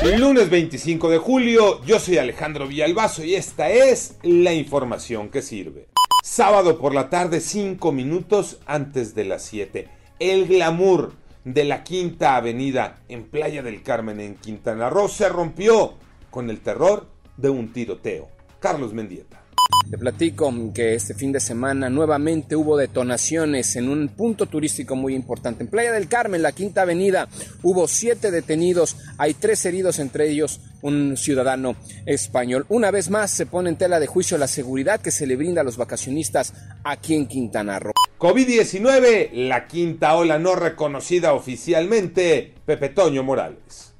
Lunes 25 de julio, yo soy Alejandro Villalbazo y esta es la información que sirve. Sábado por la tarde, 5 minutos antes de las 7. El glamour de la Quinta Avenida en Playa del Carmen en Quintana Roo se rompió con el terror de un tiroteo. Carlos Mendieta. Te platico que este fin de semana nuevamente hubo detonaciones en un punto turístico muy importante. En Playa del Carmen, la Quinta Avenida, hubo siete detenidos, hay tres heridos, entre ellos un ciudadano español. Una vez más se pone en tela de juicio la seguridad que se le brinda a los vacacionistas aquí en Quintana Roo. COVID-19, la quinta ola no reconocida oficialmente, Pepe Toño Morales.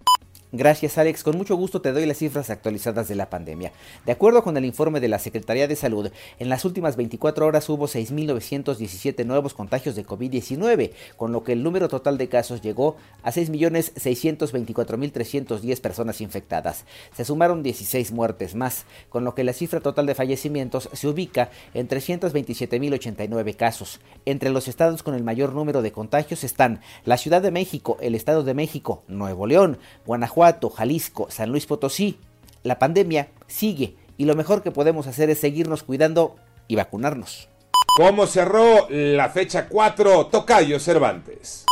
Gracias Alex, con mucho gusto te doy las cifras actualizadas de la pandemia. De acuerdo con el informe de la Secretaría de Salud, en las últimas 24 horas hubo 6.917 nuevos contagios de COVID-19, con lo que el número total de casos llegó a 6.624.310 personas infectadas. Se sumaron 16 muertes más, con lo que la cifra total de fallecimientos se ubica en 327.089 casos. Entre los estados con el mayor número de contagios están la Ciudad de México, el Estado de México, Nuevo León, Guanajuato, Jalisco, San Luis Potosí, la pandemia sigue y lo mejor que podemos hacer es seguirnos cuidando y vacunarnos. ¿Cómo cerró la fecha 4 Tocayo Cervantes?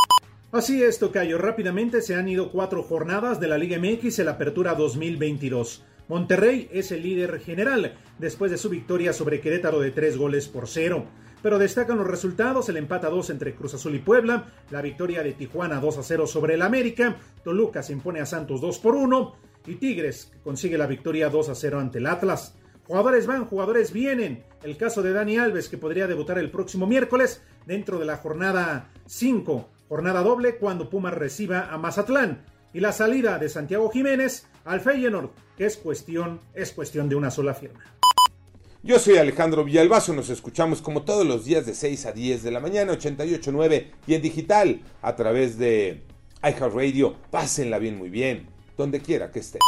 Así es, Tocayo. Rápidamente se han ido cuatro jornadas de la Liga MX en la Apertura 2022. Monterrey es el líder general después de su victoria sobre Querétaro de tres goles por cero pero destacan los resultados, el empate a 2 entre Cruz Azul y Puebla, la victoria de Tijuana 2 a 0 sobre el América, Toluca se impone a Santos 2 por 1 y Tigres consigue la victoria 2 a 0 ante el Atlas. Jugadores van, jugadores vienen. El caso de Dani Alves que podría debutar el próximo miércoles dentro de la jornada 5, jornada doble cuando Pumas reciba a Mazatlán. Y la salida de Santiago Jiménez al Feyenoord, que es cuestión, es cuestión de una sola firma. Yo soy Alejandro Villalbazo, nos escuchamos como todos los días de 6 a 10 de la mañana, 88.9 y en digital a través de iHeartRadio. Pásenla bien, muy bien, donde quiera que estén.